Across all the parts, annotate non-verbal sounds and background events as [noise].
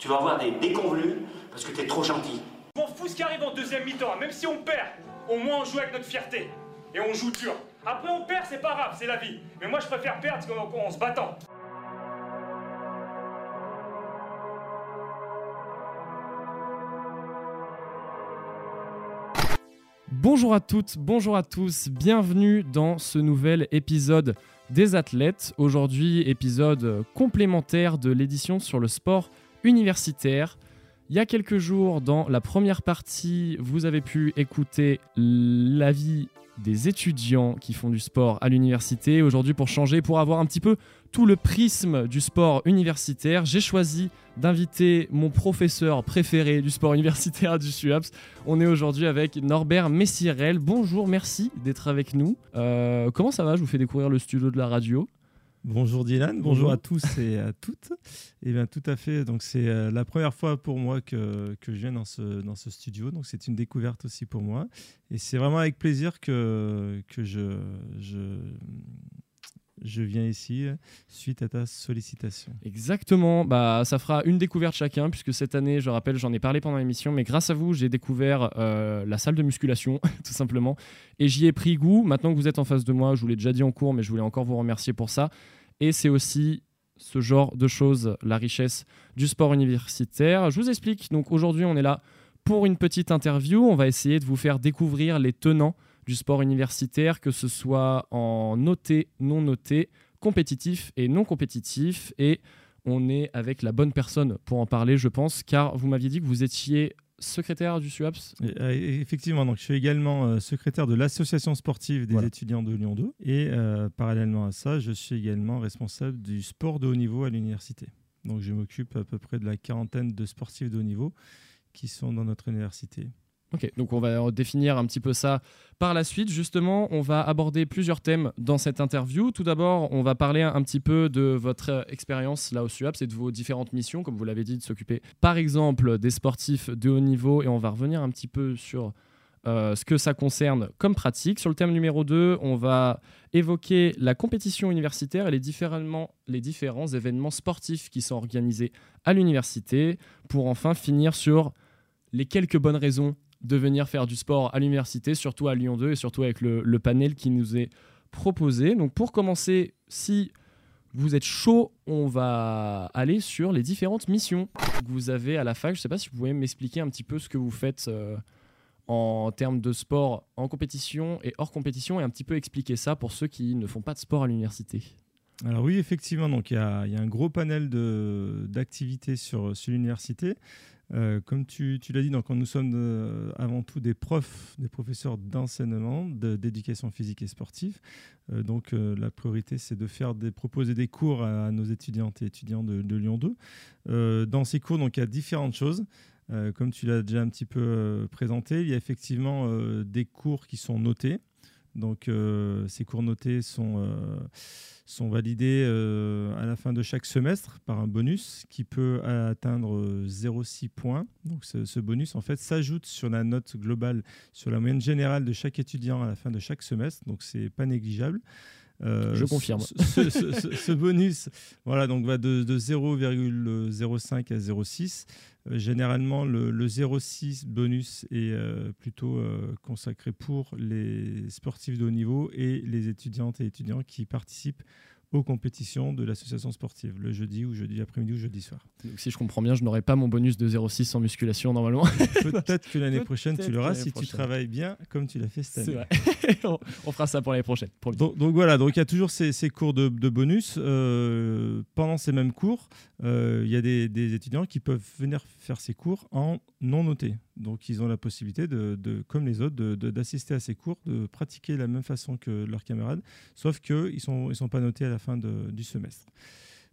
Tu vas avoir des déconvenus parce que t'es trop gentil. Je m'en fous ce qui arrive en deuxième mi-temps, même si on perd, au moins on joue avec notre fierté. Et on joue dur. Après on perd, c'est pas grave, c'est la vie. Mais moi je préfère perdre qu'en en se battant. Bonjour à toutes, bonjour à tous, bienvenue dans ce nouvel épisode des athlètes. Aujourd'hui, épisode complémentaire de l'édition sur le sport universitaire. Il y a quelques jours, dans la première partie, vous avez pu écouter l'avis des étudiants qui font du sport à l'université. Aujourd'hui, pour changer, pour avoir un petit peu tout le prisme du sport universitaire, j'ai choisi d'inviter mon professeur préféré du sport universitaire du SUAPS. On est aujourd'hui avec Norbert Messirel. Bonjour, merci d'être avec nous. Euh, comment ça va? Je vous fais découvrir le studio de la radio. Bonjour Dylan, bonjour, à tous et à toutes. Et eh bien tout à fait, donc c'est euh, la première fois pour moi que, que, je viens dans ce, dans ce studio, donc c'est une découverte aussi pour moi. Et c'est vraiment avec plaisir que, que je, je, je viens ici suite à ta sollicitation. Exactement, bah, ça fera une découverte chacun, puisque cette année, je rappelle, j'en ai parlé pendant l'émission, mais grâce à vous, j'ai découvert euh, la salle de musculation, [laughs] tout simplement, et j'y ai pris goût. Maintenant que vous êtes en face de moi, je vous l'ai déjà dit en cours, mais je voulais encore vous remercier pour ça. Et c'est aussi ce genre de choses, la richesse du sport universitaire. Je vous explique, donc aujourd'hui, on est là pour une petite interview. On va essayer de vous faire découvrir les tenants du sport universitaire, que ce soit en noté, non noté, compétitif et non compétitif. Et on est avec la bonne personne pour en parler, je pense, car vous m'aviez dit que vous étiez secrétaire du SUAPS euh, Effectivement, donc je suis également euh, secrétaire de l'association sportive des étudiants de Lyon 2 et euh, parallèlement à ça, je suis également responsable du sport de haut niveau à l'université. Donc je m'occupe à peu près de la quarantaine de sportifs de haut niveau qui sont dans notre université. Ok, donc on va définir un petit peu ça par la suite. Justement, on va aborder plusieurs thèmes dans cette interview. Tout d'abord, on va parler un petit peu de votre expérience là au SUAPS et de vos différentes missions, comme vous l'avez dit, de s'occuper par exemple des sportifs de haut niveau. Et on va revenir un petit peu sur euh, ce que ça concerne comme pratique. Sur le thème numéro 2, on va évoquer la compétition universitaire et les, les différents événements sportifs qui sont organisés à l'université, pour enfin finir sur les quelques bonnes raisons de venir faire du sport à l'université, surtout à Lyon 2 et surtout avec le, panel qui nous est proposé. Donc pour commencer, si vous êtes chaud, on va aller sur les différentes missions que vous avez à la fac. Je ne sais pas si vous pouvez m'expliquer un petit peu ce que vous faites euh, en termes de sport en compétition et hors compétition et un petit peu expliquer ça pour ceux qui ne font pas de sport à l'université. Alors oui, effectivement, il y, a un gros panel d'activités sur, sur l'université. Euh, comme tu, l'as dit, donc, nous sommes euh, avant tout des profs, des professeurs d'enseignement, d'éducation physique et sportive. Euh, donc la priorité, c'est de faire des, proposer des cours à, nos étudiantes et étudiants de, Lyon 2. dans ces cours, donc, il y a différentes choses. comme tu l'as déjà un petit peu présenté, il y a effectivement des cours qui sont notés. Donc ces cours notés sont sont validés euh, à la fin de chaque semestre par un bonus qui peut atteindre 0,6 points. Donc ce, bonus en fait s'ajoute sur la note globale, sur la moyenne générale de chaque étudiant à la fin de chaque semestre. Donc c'est pas négligeable. Euh, Je confirme. Ce, bonus voilà, donc va de, de 0,05 à 0,6. Euh, généralement, le, le 0,6 bonus est plutôt consacré pour les sportifs de haut niveau et les étudiantes et étudiants qui participent aux compétitions de l'association sportive, le jeudi ou jeudi après-midi ou jeudi soir. Donc, si je comprends bien, je n'aurai pas mon bonus de 0,6 en musculation normalement. [laughs] Peut-être que l'année prochaine, tu l'auras si tu travailles bien comme tu l'as fait cette année. [laughs] on, fera ça pour l'année prochaine. donc, voilà, donc il y a toujours ces, cours de, bonus. Euh, pendant ces mêmes cours, euh, il y a des, étudiants qui peuvent venir faire ces cours en non noté. Donc ils ont la possibilité, de, comme les autres, d'assister à ces cours, de pratiquer de la même façon que leurs camarades, sauf qu'ils ne sont, pas notés à la fin du semestre.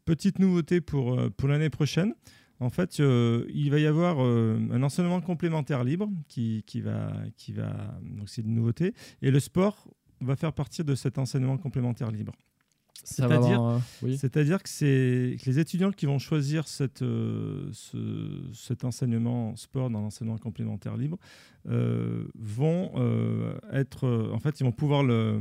Petite nouveauté pour, euh, l'année prochaine. En fait, euh, il va y avoir un enseignement complémentaire libre qui, qui va, qui va donc c'est une nouveauté, et le sport va faire partie de cet enseignement complémentaire libre. C'est-à-dire- euh, oui. Que, c'est- les étudiants qui vont choisir cette, euh, ce- cet enseignement sport dans l'enseignement complémentaire libre euh, vont euh, être, en fait, ils vont pouvoir, le,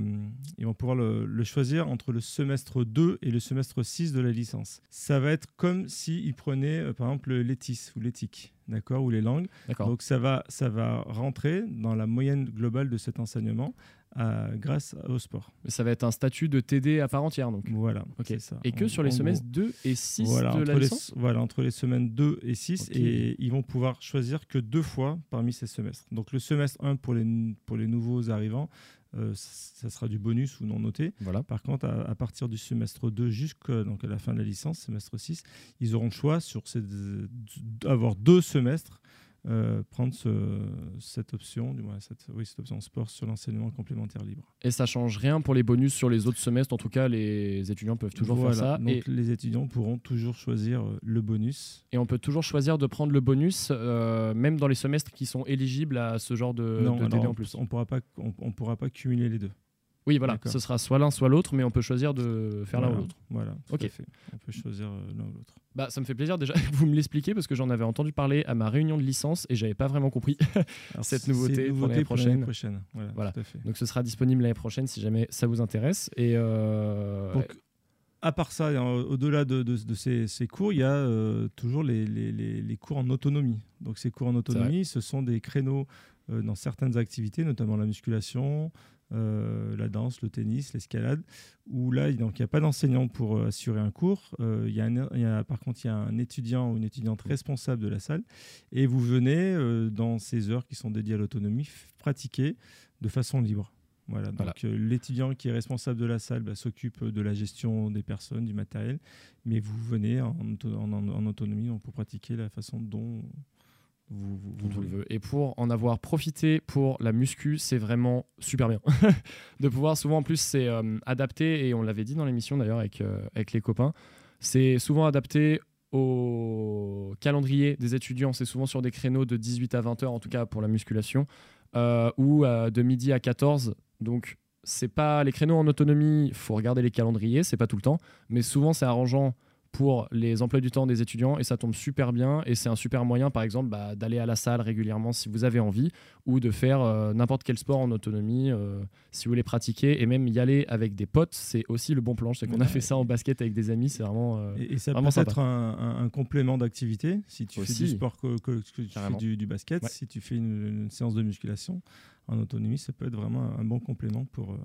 ils vont pouvoir le, le choisir entre le semestre 2 et le semestre 6 de la licence. Ça va être comme s'ils prenaient, euh, par exemple, l'étis ou l'éthique, d'accord, ou les langues. Donc ça va, ça va rentrer dans la moyenne globale de cet enseignement euh, grâce au sport. Ça va être un statut de TD à part entière, donc. Voilà, Ok. c'est ça. Et que En- sur les semestres gros. 2 et 6 voilà, de la les, licence voilà, entre les semaines 2 et 6, Ok. et ils vont pouvoir choisir que deux fois parmi ces semestres. Donc le semestre 1 pour les, pour les nouveaux arrivants, euh, ça sera du bonus ou non noté. Voilà. Par contre, à, à partir du semestre 2 jusqu'à la fin de la licence, semestre 6, ils auront le choix sur ces, d'avoir deux semestres, euh, prendre ce- cette option, du moins cette, oui, cette option sport sur l'enseignement complémentaire libre. Et ça change rien pour les bonus sur les autres semestres. En tout cas, les étudiants peuvent toujours Voilà, faire ça. Donc Et, les étudiants pourront toujours choisir euh, le bonus et on peut toujours choisir de prendre le bonus, euh, même dans les semestres qui sont éligibles à ce genre de, non, de TD alors, en plus. on pourra pas, on, on pourra pas cumuler les deux. Oui, voilà. Ce sera soit l'un, soit l'autre, mais on peut choisir de faire l'un ou l'autre. Voilà, tout Ok. à fait. On peut choisir euh, l'un ou l'autre. Bah, ça me fait plaisir déjà que [laughs] vous me l'expliquiez parce que j'en avais entendu parler à ma réunion de licence et j'avais pas vraiment compris. [laughs] Alors, Cette nouveauté pour l'année prochaine. prochaine. Voilà, Voilà. tout à fait. Donc ce sera disponible l'année prochaine si jamais ça vous intéresse. Et euh, Donc, à part ça, au-delà de, de- de ces, ces cours, il y a euh, toujours les, les- les- les cours en autonomie. Donc, ces cours en autonomie, ce sont des créneaux euh, dans certaines activités, notamment la musculation, euh, la danse, le tennis, l'escalade, où là, donc, il n'y a pas d'enseignant pour euh, assurer un cours. Euh, il y a un- il y a- par contre, il y a un étudiant ou une étudiante responsable de la salle, et vous venez, dans ces heures qui sont dédiées à l'autonomie, pratiquer de façon libre. Voilà, donc Voilà. l'étudiant qui est responsable de la salle bah, s'occupe de la gestion des personnes, du matériel, mais vous venez en, auto- en- en- en autonomie donc, pour pratiquer la façon dont vous, vous, dont vous on le voulez. veut. Et pour en avoir profité pour la muscu, c'est vraiment super bien. [laughs] de pouvoir, souvent en plus, c'est euh, adapté, et on l'avait dit dans l'émission d'ailleurs avec, euh, avec les copains, c'est souvent adapté au calendrier des étudiants. C'est souvent sur des créneaux de 18 à 20 heures, en tout cas pour la musculation, euh, ou de midi à 14. Donc, c'est pas les créneaux en autonomie, faut regarder les calendriers, c'est pas tout le temps, mais souvent c'est arrangeant pour les emplois du temps des étudiants et ça tombe super bien et c'est un super moyen par exemple bah, d'aller à la salle régulièrement si vous avez envie ou de faire euh, n'importe quel sport en autonomie euh, si vous voulez pratiquer et même y aller avec des potes c'est aussi le bon plan je sais qu'on a fait ça en basket avec des amis c'est vraiment euh, Et, et ça Vraiment peut être un, un- un complément d'activité. Si tu fais du sport, que, que- que tu fais du, du basket, Ouais. si tu fais une, une séance de musculation en autonomie, ça peut être vraiment un, un bon complément pour,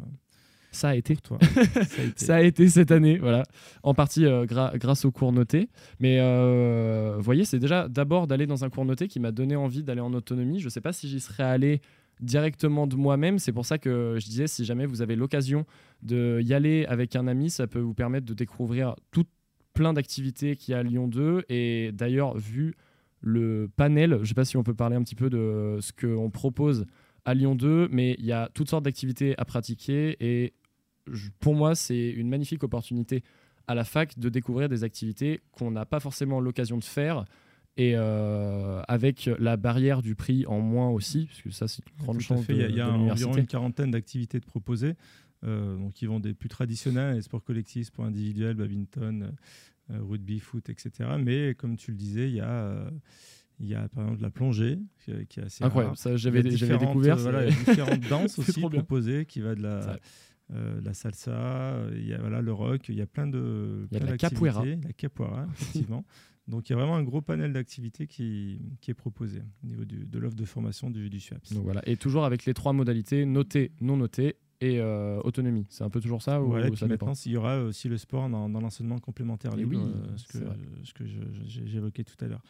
ça a été pour toi. [laughs] Ça a été. Ça a été cette année, voilà. En partie euh, gra- grâce au cours noté. Mais euh, vous voyez, c'est déjà d'abord d'aller dans un cours noté qui m'a donné envie d'aller en autonomie. Je ne sais pas si j'y serais allé directement de moi-même. C'est pour ça que je disais, si jamais vous avez l'occasion de y aller avec un ami, ça peut vous permettre de découvrir tout plein d'activités qu'il y a à Lyon 2. Et d'ailleurs, vu le panel, je ne sais pas si on peut parler un petit peu de ce qu'on propose à Lyon 2, mais il y a toutes sortes d'activités à pratiquer et pour moi, c'est une magnifique opportunité à la fac de découvrir des activités qu'on n'a pas forcément l'occasion de faire et euh, avec la barrière du prix en moins aussi, parce que ça, c'est une grande Tout chance Il y a, il y a de environ une quarantaine d'activités de proposées. euh, donc, qui vont des plus traditionnels, les sports collectifs, sports individuels, badminton, euh, rugby, foot, etc. Mais comme tu le disais, il y a, euh, il y a par exemple la plongée, qui, est- assez Incroyable, rare. ça j'avais j'avais découvert. euh, voilà, il y a différentes [laughs] danses aussi proposées, qui va de la. Euh, la salsa, euh, il y a voilà, le rock, il y a plein de Il y a de la capoeira. La capoeira, [laughs] effectivement. Donc il y a vraiment un gros panel d'activités qui, qui est proposé au niveau du- de l'offre de formation du, du SUAPS. Donc voilà, et toujours avec les trois modalités noté, non noté et euh, autonomie. C'est un peu toujours ça ou ça dépend maintenant, il y aura aussi le sport dans, dans l'enseignement complémentaire Et libre, oui, euh, ce que, j'évoquais tout à l'heure.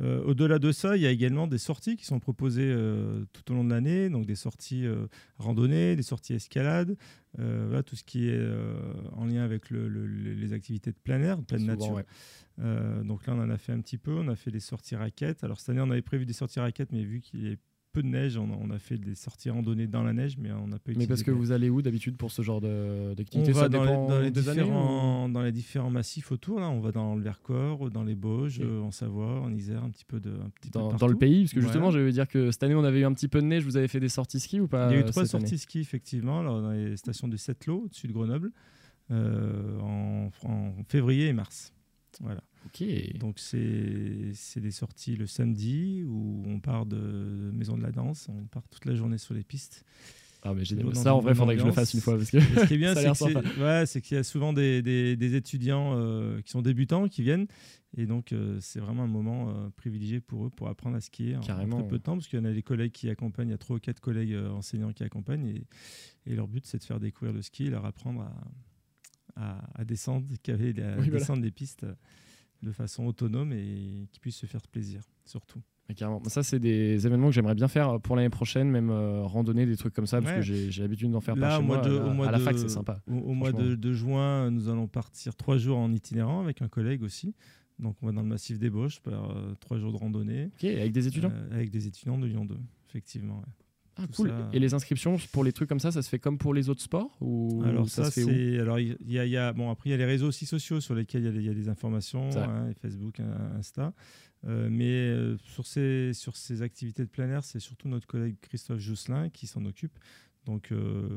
Euh, Au-delà de ça, il y a également des sorties qui sont proposées euh, tout au long de l'année, donc des sorties euh, randonnées, des sorties escalade, euh, voilà, tout ce qui est euh, en lien avec le- le- le- les activités de plein air, de pleine Souvent, nature. ouais. Euh, donc là, on en a fait un petit peu. On a fait des sorties raquettes. Alors cette année, on avait prévu des sorties raquettes, mais vu qu'il a peu de neige, on a, on a fait des sorties randonnées dans la neige, mais on n'a pas Mais utilisé parce que vous allez où d'habitude pour ce genre d'activité? Ça dans les, dans les ou- différents, dans les différents massifs autour. Là. On va dans le Vercors, dans les Bauges, Ok. euh, en Savoie, en Isère, un petit peu de, un petit peu dans, le pays? Parce que justement, Voilà. je vais dire que cette année, on avait eu un petit peu de neige. Vous avez fait des sorties ski ou pas Il y a eu euh, trois année? sorties ski, effectivement, là, dans les stations du Sept-Lô, au-dessus de Grenoble. en, en février et mars. Voilà. Donc c'est des sorties le samedi où on part de Maison de la Danse, on part toute la journée sur les pistes. Ah, mais génial. Ça, en vrai, bonne faudrait que je le fasse une fois. Parce [laughs] que... Ce qui est bien, c'est qu'il y a souvent des, des- des étudiants euh, qui sont débutants qui viennent. Et donc, euh, c'est vraiment un moment euh, privilégié pour eux pour apprendre à skier en- Carrément. en très peu de temps. Parce qu'il y en a des collègues qui accompagnent, il y a trois ou quatre collègues enseignants qui accompagnent. Et, et leur but, c'est de faire découvrir le ski et leur apprendre à, à, à descendre, [laughs] à Oui, voilà. descendre les pistes de façon autonome et qu'ils puissent se faire plaisir, surtout. Mais carrément. Ça, c'est des événements que j'aimerais bien faire pour l'année prochaine, même euh, randonnée, des trucs comme ça, parce Ouais. que j'ai l'habitude d'en faire Là, par au chez mois moi. de- Là, au mois à la de- fac, c'est sympa. Au, au mois de, de juin, nous allons partir trois jours en itinérant avec un collègue aussi. Donc, on va dans le massif des Bauches, faire euh, trois jours de randonnée. Ok, avec des étudiants? Euh, avec des étudiants de Lyon 2, effectivement. ouais. Ah, cool. ça- Et les inscriptions pour les trucs comme ça, ça se fait comme pour les autres sports ou alors, ça, ça, c'est. Alors, il y, a- il y a. Bon, après, il y a les réseaux aussi sociaux sur lesquels il y a, des- il y a des informations, hein, Facebook, Insta. Euh, mais euh, sur, ces, sur ces activités de plein air, c'est surtout notre collègue Christophe Jousselin qui s'en occupe. Donc, euh,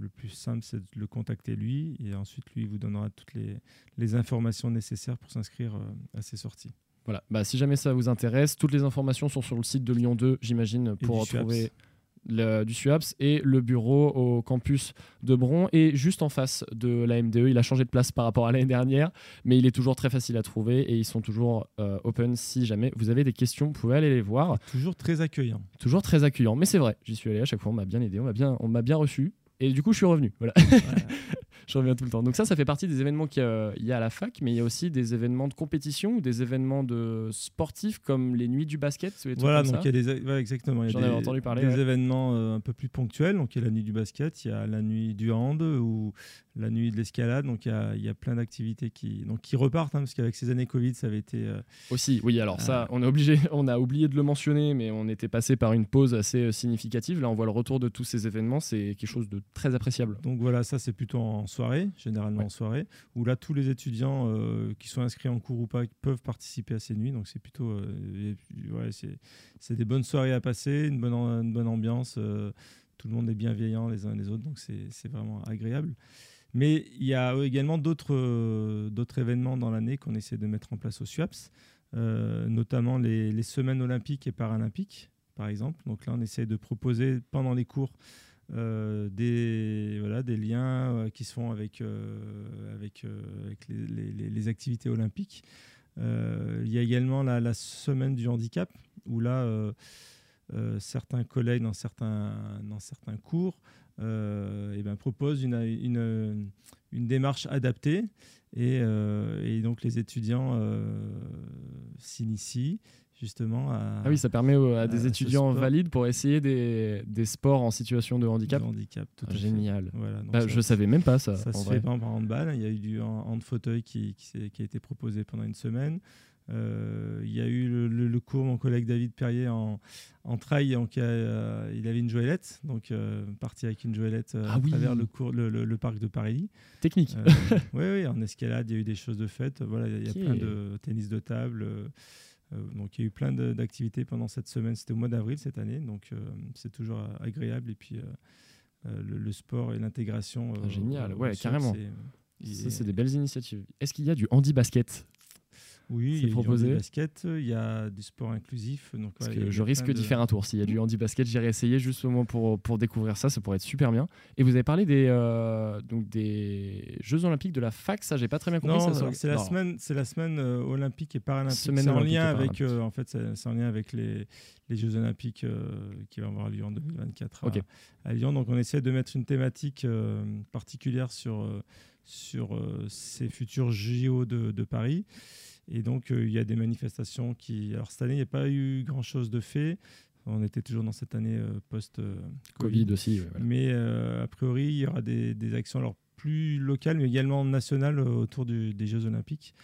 le plus simple, c'est de le contacter lui. Et ensuite, lui, il vous donnera toutes les, les informations nécessaires pour s'inscrire à ces sorties. Voilà. Bah, si jamais ça vous intéresse, toutes les informations sont sur le site de Lyon 2, j'imagine, pour SUAPS. Le- du SUAPS et le bureau au campus de Bron est juste en face de la MDE. Il a changé de place par rapport à l'année dernière, mais il est toujours très facile à trouver et ils sont toujours euh, open si jamais vous avez des questions, vous pouvez aller les voir. Toujours très accueillant. Toujours très accueillant, mais c'est vrai, j'y suis allé à chaque fois, on m'a bien aidé, on m'a bien, on m'a bien reçu. Et du coup, je suis revenu. Voilà. [laughs] je reviens tout le temps. Donc ça, ça fait partie des événements qu'il y a- il y a à la fac, mais il y a aussi des événements de compétition ou des événements de sportifs comme les nuits du basket. ou les trucs Voilà, comme donc ça. il y a des, ouais, exactement. Il y a des, entendu parler, des ouais. événements euh, un peu plus ponctuels. Donc il y a la nuit du basket, il y a la nuit du hand ou la nuit de l'escalade. Donc il y a, il y a plein d'activités qui, donc, qui repartent, hein, parce qu'avec ces années Covid, ça avait été. euh, Aussi, oui, alors ça, on, est obligé, [laughs] on a oublié de le mentionner, mais on était passé par une pause assez euh, significative. Là, on voit le retour de tous ces événements, c'est quelque chose de très appréciable. donc voilà, ça c'est plutôt en soirée, généralement Ouais. en soirée, où là tous les étudiants euh, qui sont inscrits en cours ou pas peuvent participer à ces nuits. Donc c'est plutôt, euh, et ouais, c'est des bonnes soirées à passer, une bonne, am- une bonne ambiance. euh, tout le monde est bienveillant les uns les autres, donc c'est c'est vraiment agréable. Mais il y a euh, également d'autres euh, d'autres événements dans l'année qu'on essaie de mettre en place au SUAPS, euh, notamment les, semaines olympiques et paralympiques, par exemple. Donc là, on essaie de proposer pendant les cours des, liens qui se font avec, les, activités olympiques. Il y a également la, semaine du handicap, où là, certains collègues dans certains cours euh, ben, proposent une, une, une démarche adaptée. Et, euh, et donc les étudiants euh, s'initient justement à, Ah oui, ça permet à à des étudiants valides pour essayer des, des sports en situation de handicap. de handicap. tout Ah, génial. Voilà, Bah, ça- je savais même pas ça. Ça se vrai. fait par exemple en handball. Il y a eu du hand fauteuil qui, qui a été proposé pendant une semaine. Euh, il y a eu le, le- le cours, mon collègue David Perrier en, en trail. Donc, euh, il avait une joëlette, donc euh, parti avec une joëlette euh, Ah à oui. travers le, cours, le, le- le parc de Paris. Technique. Euh, [laughs] oui, oui, en escalade, il y a eu des choses de faites. Voilà, il y a plein de tennis de table. euh, euh, donc, il y a eu plein d'activités pendant cette semaine. C'était au mois d'avril cette année, donc euh, c'est toujours euh, agréable. Et puis, euh, euh, le, le sport et l'intégration. Ah, euh, génial, ouais, carrément. c'est- Ça, c'est des belles initiatives. Est-ce qu'il y a du handi-basket? Oui, il y a du proposé. basket, il y a du sport inclusif. Donc, Parce que je risque d'y de- faire un tour. S'il y a du handi-basket, j'irai essayer juste au moins pour, pour découvrir ça. Ça pourrait être super bien. Et vous avez parlé des, euh, donc des Jeux Olympiques de la fac. Ça, j'ai pas très bien compris. Non, ça, c'est- la semaine, c'est la semaine euh, olympique et paralympique. Semaine C'est en lien avec, euh, en fait, c'est en lien avec les, les Jeux olympiques euh, qui vont avoir lieu en 2024 à, Lyon. Donc, on essaie de mettre une thématique euh, particulière sur euh, sur euh, ces futurs JO de, de Paris. Et donc, euh, il y a des manifestations qui. Alors, cette année, il n'y a pas eu grand-chose de fait. On était toujours dans cette année euh, post-Covid. Covid aussi. ouais, voilà. Mais euh, a priori, il y aura des, des actions alors, plus locales, mais également nationales euh, autour du- des Jeux Olympiques.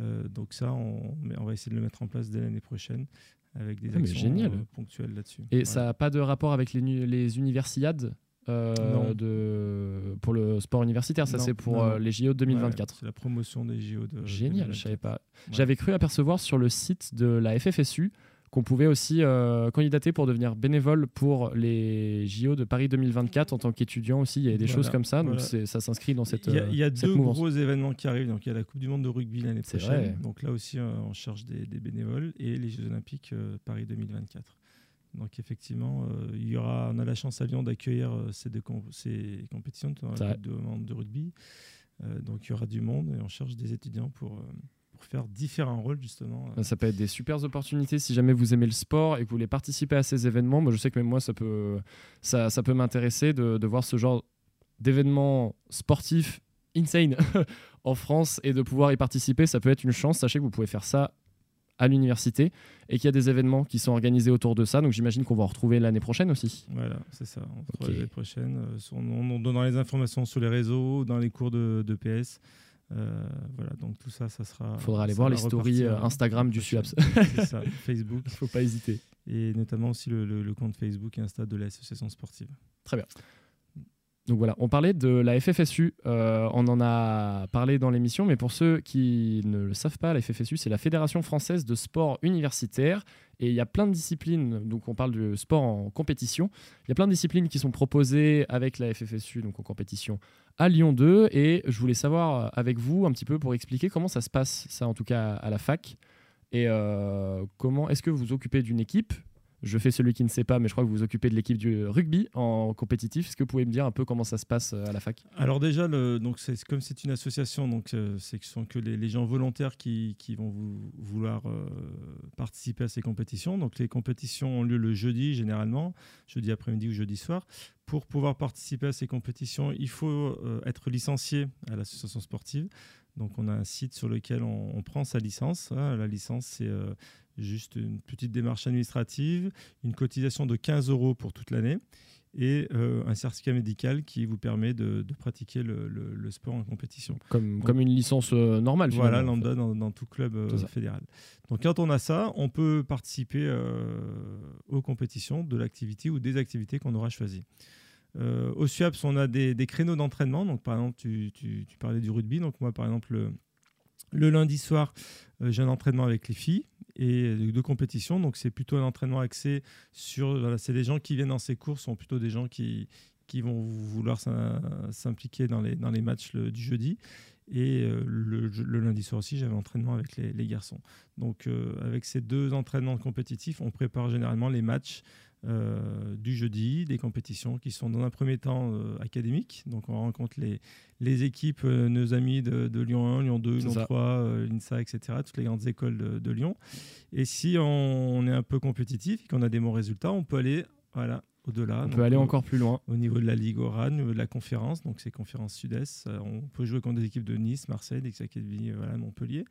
Euh, donc ça, on, va essayer de le mettre en place dès l'année prochaine avec des Ah, actions génial. euh, ponctuelles là-dessus. Et Voilà. ça n'a pas de rapport avec les universiades? Euh, de, pour le sport universitaire. Ça, c'est pour non, euh, les JO de 2024. Ouais, c'est la promotion des JO de Génial, je 2024. savais pas. Ouais. J'avais cru apercevoir sur le site de la FFSU qu'on pouvait aussi euh, candidater pour devenir bénévole pour les JO de Paris 2024 en tant qu'étudiant aussi. Il y a des Voilà, choses comme ça, donc voilà. c'est- ça s'inscrit dans cette, Il y a, il y a cette deux mouvance. gros événements qui arrivent. Donc, il y a la Coupe du Monde de rugby l'année prochaine. vrai. Donc là aussi, on cherche des, des bénévoles et les Jeux Olympiques Paris 2024. Donc effectivement, euh, il y aura, on a la chance à Lyon d'accueillir euh, ces, deux ces compétitions dans C'est la vrai. Coupe du Monde de rugby. Euh, donc il y aura du monde et on cherche des étudiants pour, pour faire différents rôles justement. Ça peut être des super opportunités si jamais vous aimez le sport et que vous voulez participer à ces événements. Moi, je sais que même moi, ça peut, ça, ça peut m'intéresser de, de voir ce genre d'événements sportifs insane [laughs] en France et de pouvoir y participer. Ça peut être une chance. Sachez que vous pouvez faire ça à l'université et qu'il y a des événements qui sont organisés autour de ça. Donc j'imagine qu'on va en retrouver l'année prochaine aussi. Voilà, c'est ça. On se Ok. retrouve l'année prochaine. euh, en en donnant les informations sur les réseaux, dans les cours de, de PS. Euh, voilà, donc tout ça, ça sera. Il faudra aller voir les stories euh, Instagram du. SUAPS. [laughs] C'est ça, Facebook. Il faut pas hésiter. et notamment aussi le, le- le compte Facebook et Insta de l'association sportive. Donc voilà, on parlait de la FFSU, euh, on en a parlé dans l'émission, mais pour ceux qui ne le savent pas, la FFSU, c'est la Fédération française de sport universitaire, et il y a plein de disciplines, donc on parle du sport en compétition, il y a plein de disciplines qui sont proposées avec la FFSU, donc en compétition à Lyon 2, et je voulais savoir avec vous un petit peu pour expliquer comment ça se passe, ça en tout cas à la fac, et euh, comment est-ce que vous vous occupez d'une équipe je fais celui qui ne sait pas, mais je crois que vous vous occupez de l'équipe du rugby en compétitif. Est-ce que vous pouvez me dire un peu comment ça se passe euh, à la fac? Alors déjà, donc comme c'est une association, donc euh, ce sont que les, gens volontaires qui, vont vou- vouloir euh, participer à ces compétitions. Donc les compétitions ont lieu le jeudi généralement, jeudi après-midi ou jeudi soir. Pour pouvoir participer à ces compétitions, il faut être licencié à l'association sportive. Donc on a un site sur lequel on, on prend sa licence. La licence, c'est euh, juste une petite démarche administrative, une cotisation de 15 euros pour toute l'année et euh, un certificat médical qui vous permet de, de pratiquer le, le- le sport en compétition. comme, une licence euh, normale Voilà, en lambda dans, dans tout club euh, fédéral. Donc quand on a ça, on peut participer aux compétitions de l'activité ou des activités qu'on aura choisies. Euh, au SUAPS, on a des, créneaux d'entraînement. Donc par exemple, tu, parlais du rugby. Donc moi, par exemple, le, lundi soir, euh, j'ai un entraînement avec les filles et de, de compétition. Donc c'est plutôt un entraînement axé sur... c'est les gens qui viennent dans ces cours sont plutôt des gens qui, qui vont vouloir s'im- s'impliquer dans les, dans les matchs le- du jeudi. Et euh, le, le lundi soir aussi, j'avais entraînement avec les, les garçons. Donc, euh, avec ces deux entraînements compétitifs, on prépare généralement les matchs euh, du jeudi, des compétitions qui sont dans un premier temps euh, académiques. Donc, on rencontre les, les équipes, euh, nos amis de, de Lyon 1, Lyon 2, C'est Lyon ça. 3, euh, l'INSA, etc., toutes les grandes écoles de, de Lyon. Et si on, on est un peu compétitif et qu'on a des bons résultats, on peut aller voilà, au-delà. On peut aller encore plus loin. au niveau de la Ligue Oran, au niveau de la conférence, donc c'est conférence sud-est. euh, On peut jouer contre des équipes de Nice, Marseille, des académies, euh, voilà, Montpellier.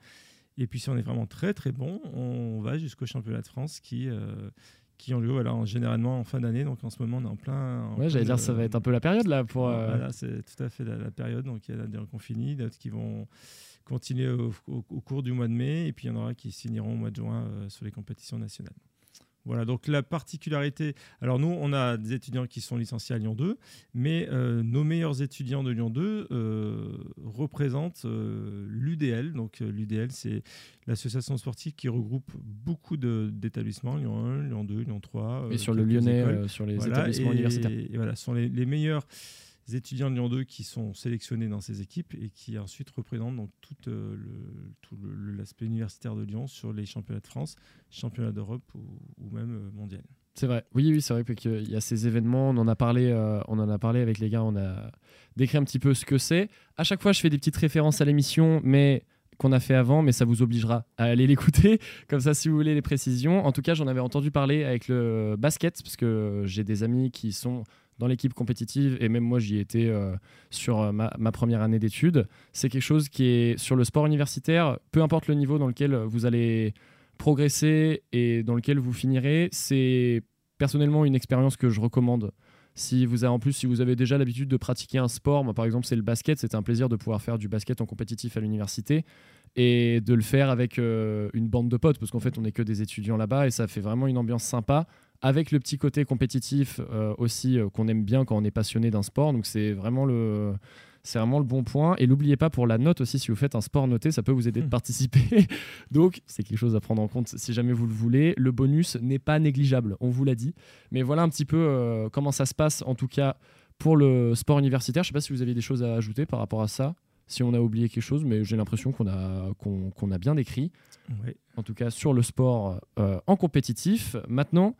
Et puis si on est vraiment très très bon, on va jusqu'au championnat de France qui, euh, qui ont lieu voilà, en- généralement en fin d'année. Donc en ce moment, on est en plein. en Ouais, j'allais dire, ça va être un peu la période là pour. euh, Voilà, c'est tout à fait la, la période. Donc il y en a des fini, d'autres qui vont continuer au, au- au cours du mois de mai, et puis il y en aura qui signeront au mois de juin euh, sur les compétitions nationales. Voilà, donc la particularité. Alors, nous, on a des étudiants qui sont licenciés à Lyon 2, mais euh, nos meilleurs étudiants de Lyon 2 euh, représentent euh, l'UDL. Donc, l'UDL, c'est l'association sportive qui regroupe beaucoup d'établissements Lyon 1, Lyon 2, Lyon 3. et sur le Lyonnais, sur les Voilà, établissements et, universitaires. Et voilà, ce sont les, les meilleurs étudiants de Lyon 2 qui sont sélectionnés dans ces équipes et qui ensuite représentent donc tout euh, le- tout l'aspect universitaire de Lyon sur les championnats de France, championnats d'Europe ou, ou même euh, mondial. C'est vrai. Oui, oui, c'est vrai qu'il y a ces événements. On en a parlé. euh, on en a parlé avec les gars. On a décrit un petit peu ce que c'est. À chaque fois, je fais des petites références à l'émission, mais qu'on a fait avant, mais ça vous obligera à aller l'écouter. [laughs] Comme ça, si vous voulez les précisions. En tout cas, j'en avais entendu parler avec le basket, parce que j'ai des amis qui sont dans l'équipe compétitive, et même moi, j'y étais euh, sur euh, ma, première année d'études. C'est quelque chose qui est sur le sport universitaire, peu importe le niveau dans lequel vous allez progresser et dans lequel vous finirez, c'est personnellement une expérience que je recommande. Si vous avez, en plus, si vous avez déjà l'habitude de pratiquer un sport, moi par exemple c'est le basket, c'était un plaisir de pouvoir faire du basket en compétitif à l'université et de le faire avec euh, une bande de potes parce qu'en fait on n'est que des étudiants là-bas et ça fait vraiment une ambiance sympa avec le petit côté compétitif euh, aussi euh, qu'on aime bien quand on est passionné d'un sport. Donc c'est vraiment le C'est vraiment le bon point. Et n'oubliez pas pour la note aussi, si vous faites un sport noté, ça peut vous aider de [laughs] participer. [laughs] Donc c'est quelque chose à prendre en compte si jamais vous le voulez. Le bonus n'est pas négligeable, on vous l'a dit. Mais voilà un petit peu euh, comment ça se passe en tout cas pour le sport universitaire. Je ne sais pas si vous avez des choses à ajouter par rapport à ça si on a oublié quelque chose, mais j'ai l'impression qu'on a, qu'on, a bien décrit. En tout cas, sur le sport euh, en compétitif. Maintenant,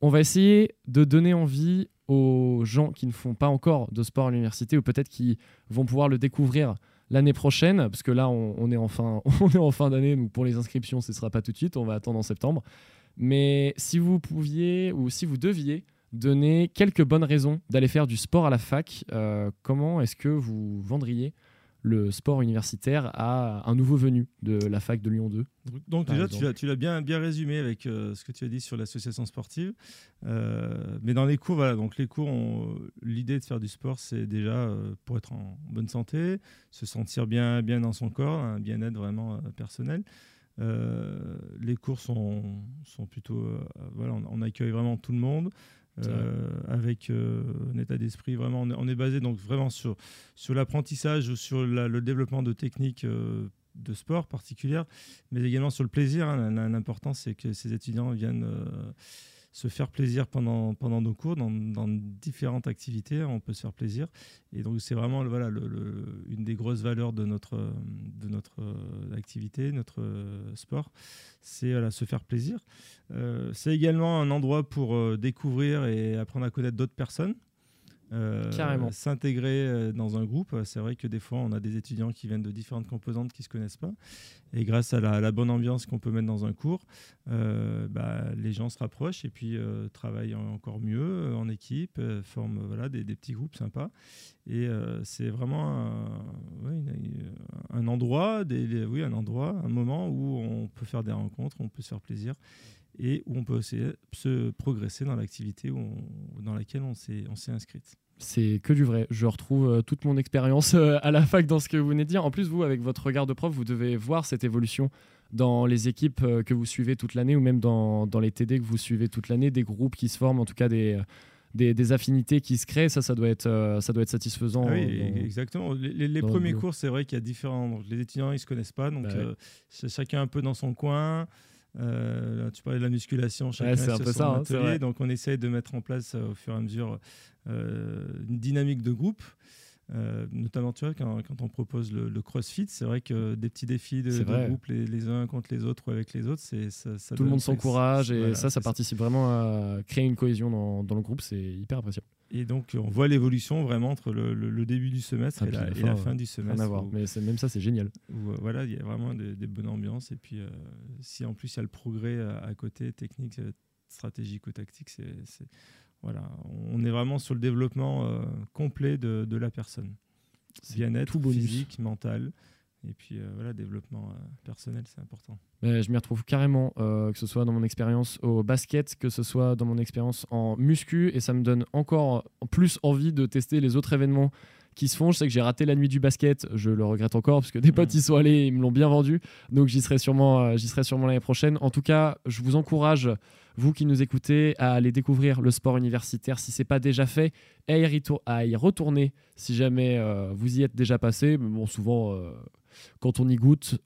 on va essayer de donner envie aux gens qui ne font pas encore de sport à l'université ou peut-être qui vont pouvoir le découvrir l'année prochaine, parce que là, on, est, en fin, [laughs] en fin d'année, donc pour les inscriptions, ce ne sera pas tout de suite, on va attendre en septembre. Mais si vous pouviez ou si vous deviez donner quelques bonnes raisons d'aller faire du sport à la fac, euh, comment est-ce que vous vendriez le sport universitaire à un nouveau venu de la fac de Lyon 2. Donc déjà, tu l'as bien, bien résumé avec euh, ce que tu as dit sur l'association sportive. Euh, mais dans les cours, voilà, donc les cours, l'idée de faire du sport, c'est déjà euh, pour être en bonne santé, se sentir bien, bien dans son corps, un bien-être vraiment personnel. les cours sont, sont plutôt, voilà, on, accueille vraiment tout le monde. Euh, avec euh, un état d'esprit vraiment. On est, basé donc vraiment sur, sur l'apprentissage, sur le développement de techniques euh, de sport particulières, mais également sur le plaisir. Hein. L'important, c'est que ces étudiants viennent se faire plaisir pendant, pendant nos cours, dans, différentes activités, on peut se faire plaisir. Et donc c'est vraiment voilà, une des grosses valeurs de notre, de notre activité, notre sport, c'est voilà, se faire plaisir. Euh, c'est également un endroit pour euh, découvrir et apprendre à connaître d'autres personnes. Euh. S'intégrer euh, dans un groupe. C'est vrai que des fois, on a des étudiants qui viennent de différentes composantes qui ne se connaissent pas. Et grâce à la, bonne ambiance qu'on peut mettre dans un cours, euh, bah, les gens se rapprochent et puis travaillent encore mieux en équipe, forment voilà, des, petits groupes sympas. Et c'est vraiment un, endroit, des, oui, un endroit, un moment où on peut faire des rencontres, on peut se faire plaisir et où on peut aussi se progresser dans l'activité dans laquelle on s'est inscrite. C'est que du vrai. Je retrouve euh, toute mon expérience euh, à la fac dans ce que vous venez de dire. En plus, vous, avec votre regard de prof, vous devez voir cette évolution dans les équipes euh, que vous suivez toute l'année ou même dans, dans, les TD que vous suivez toute l'année, des groupes qui se forment, en tout cas des, des, affinités qui se créent. Ça, ça doit être, ça doit être satisfaisant. Ah oui, exactement. Les, premiers cours, c'est vrai qu'il y a différents. les étudiants, ils ne se connaissent pas, donc bah chacun un peu dans son coin. Euh, tu parlais de la musculation, chacun c'est un peu ça, hein, donc on essaye de mettre en place euh, au fur et à mesure euh, une dynamique de groupe. Notamment tu vois, quand, quand on propose le, crossfit, c'est vrai que des petits défis de, groupe les, uns contre les autres ou avec les autres, c'est ça, tout le monde s'encourage et ça, ça participe vraiment à créer une cohésion dans, dans le groupe, c'est hyper appréciable. Et donc, on voit l'évolution vraiment entre le, début du semestre ah, et, la, fin, du semestre. Rien à voir. mais même ça, c'est génial. Où, euh, voilà, il y a vraiment des, bonnes ambiances. Et puis, euh, si en plus il y a le progrès à, côté, technique, euh, stratégique ou tactique, c'est, voilà, on est vraiment sur le développement complet de, de, la personne. Bien-être physique, mental. Et puis euh, voilà, développement euh, personnel, c'est important. je m'y retrouve carrément, euh, que ce soit dans mon expérience au basket, que ce soit dans mon expérience en muscu, et ça me donne encore plus envie de tester les autres événements qui se font. Je sais que j'ai raté la nuit du basket, je le regrette encore parce que des potes y sont allés, ils me l'ont bien vendu, donc j'y serai sûrement, j'y serai sûrement l'année prochaine. En tout cas, je vous encourage, vous qui nous écoutez, à aller découvrir le sport universitaire si c'est pas déjà fait, et à y, retourner si jamais vous y êtes déjà passé. Mais bon, souvent quand on y goûte,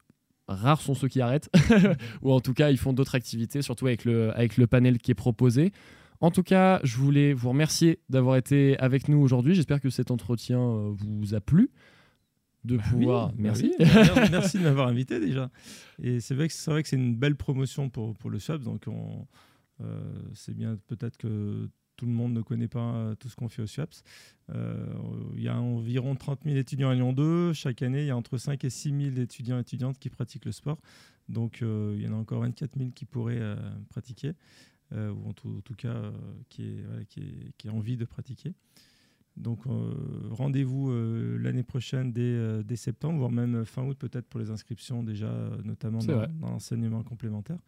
rares sont ceux qui arrêtent, [laughs] ou en tout cas ils font d'autres activités, surtout avec le, avec le panel qui est proposé. En tout cas, je voulais vous remercier d'avoir été avec nous aujourd'hui. J'espère que cet entretien euh, vous a plu. De bah pouvoir. Bah merci. [laughs] merci de m'avoir invité déjà. Et c'est vrai que c'est vrai que c'est une belle promotion pour, pour le SUB. Donc euh, c'est bien peut-être que tout le monde ne connaît pas euh, tout ce qu'on fait au SUAPS. Euh, il y a environ 30 000 étudiants à Lyon 2. Chaque année, il y a entre 5 et 6 000 étudiants et étudiantes qui pratiquent le sport. Donc, euh, il y en a encore 24 000 qui pourraient pratiquer, ou en tout, cas qui, est, qui, est, envie de pratiquer. Donc rendez-vous l'année prochaine dès, dès, septembre, voire même fin août peut-être pour les inscriptions déjà, notamment dans, dans l'enseignement complémentaire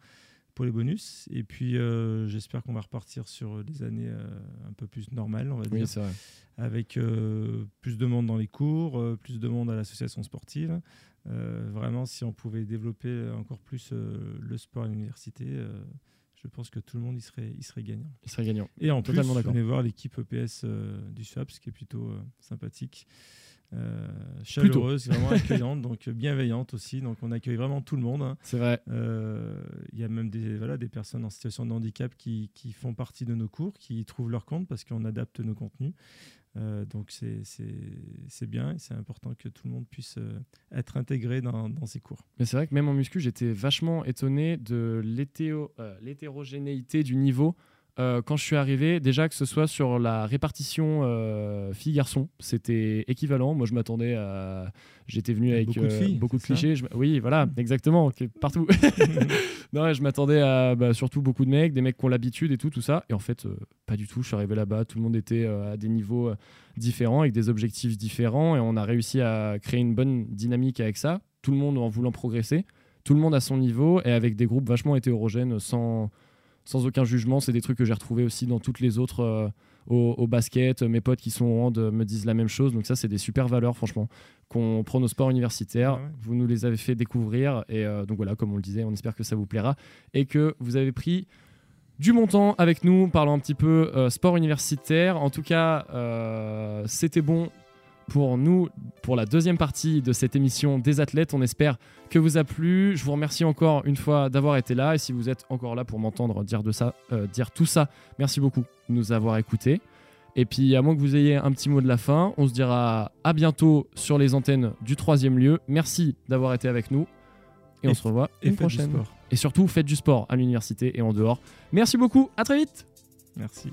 pour les bonus. Et puis, euh, j'espère qu'on va repartir sur des années euh, un peu plus normales, on va dire. Avec euh, plus de monde dans les cours, plus de monde à l'association sportive. vraiment, si on pouvait développer encore plus le sport à l'université, je pense que tout le monde y serait, il serait gagnant. Il serait gagnant. Et en Totalement plus, d'accord. venez voir l'équipe EPS euh, du SWAP, ce qui est plutôt euh, sympathique. Euh, chaleureuse, vraiment [laughs] accueillante, donc euh, bienveillante aussi. Donc on accueille vraiment tout le monde. hein. C'est vrai. Il y a même des, voilà, des personnes en situation de handicap qui, qui font partie de nos cours, qui y trouvent leur compte parce qu'on adapte nos contenus. Euh, donc c'est- bien c'est important que tout le monde puisse euh, être intégré dans, dans ces cours. Mais c'est vrai que même en muscu, j'étais vachement étonné de euh, l'hétérogénéité du niveau. Euh, quand je suis arrivé, déjà que ce soit sur la répartition euh, filles-garçons, c'était équivalent. Moi, je m'attendais à. J'étais venu avec Beaucoup de euh, filles, beaucoup de clichés. Je Oui, voilà, exactement, que- partout. [laughs] [laughs] non, je m'attendais à bah, surtout beaucoup de mecs, des mecs qui ont l'habitude et tout, tout ça. Et en fait, euh, pas du tout. Je suis arrivé là-bas, tout le monde était à des niveaux différents, avec des objectifs différents, et on a réussi à créer une bonne dynamique avec ça. Tout le monde en voulant progresser, tout le monde à son niveau, et avec des groupes vachement hétérogènes, sans, sans aucun jugement. C'est des trucs que j'ai retrouvés aussi dans toutes les autres. euh, au, au basket, mes potes qui sont au hand me disent la même chose. Donc ça, c'est des super valeurs, franchement, qu'on prend au sport universitaire. Ah ouais. Vous nous les avez fait découvrir. Et euh, donc voilà, comme on le disait, on espère que ça vous plaira. Et que vous avez pris du montant avec nous, parlant un petit peu euh, sport universitaire. En tout cas, c'était bon pour nous, pour la deuxième partie de cette émission des athlètes. On espère que vous a plu. Je vous remercie encore une fois d'avoir été là. Et si vous êtes encore là pour m'entendre dire, de ça, euh, dire tout ça, merci beaucoup de nous avoir écoutés. Et puis, à moins que vous ayez un petit mot de la fin, on se dira à bientôt sur les antennes du troisième lieu. Merci d'avoir été avec nous. Et, Et on se revoit Et une prochaine. Et surtout, faites du sport à l'université et en dehors. Merci beaucoup. À très vite. Merci.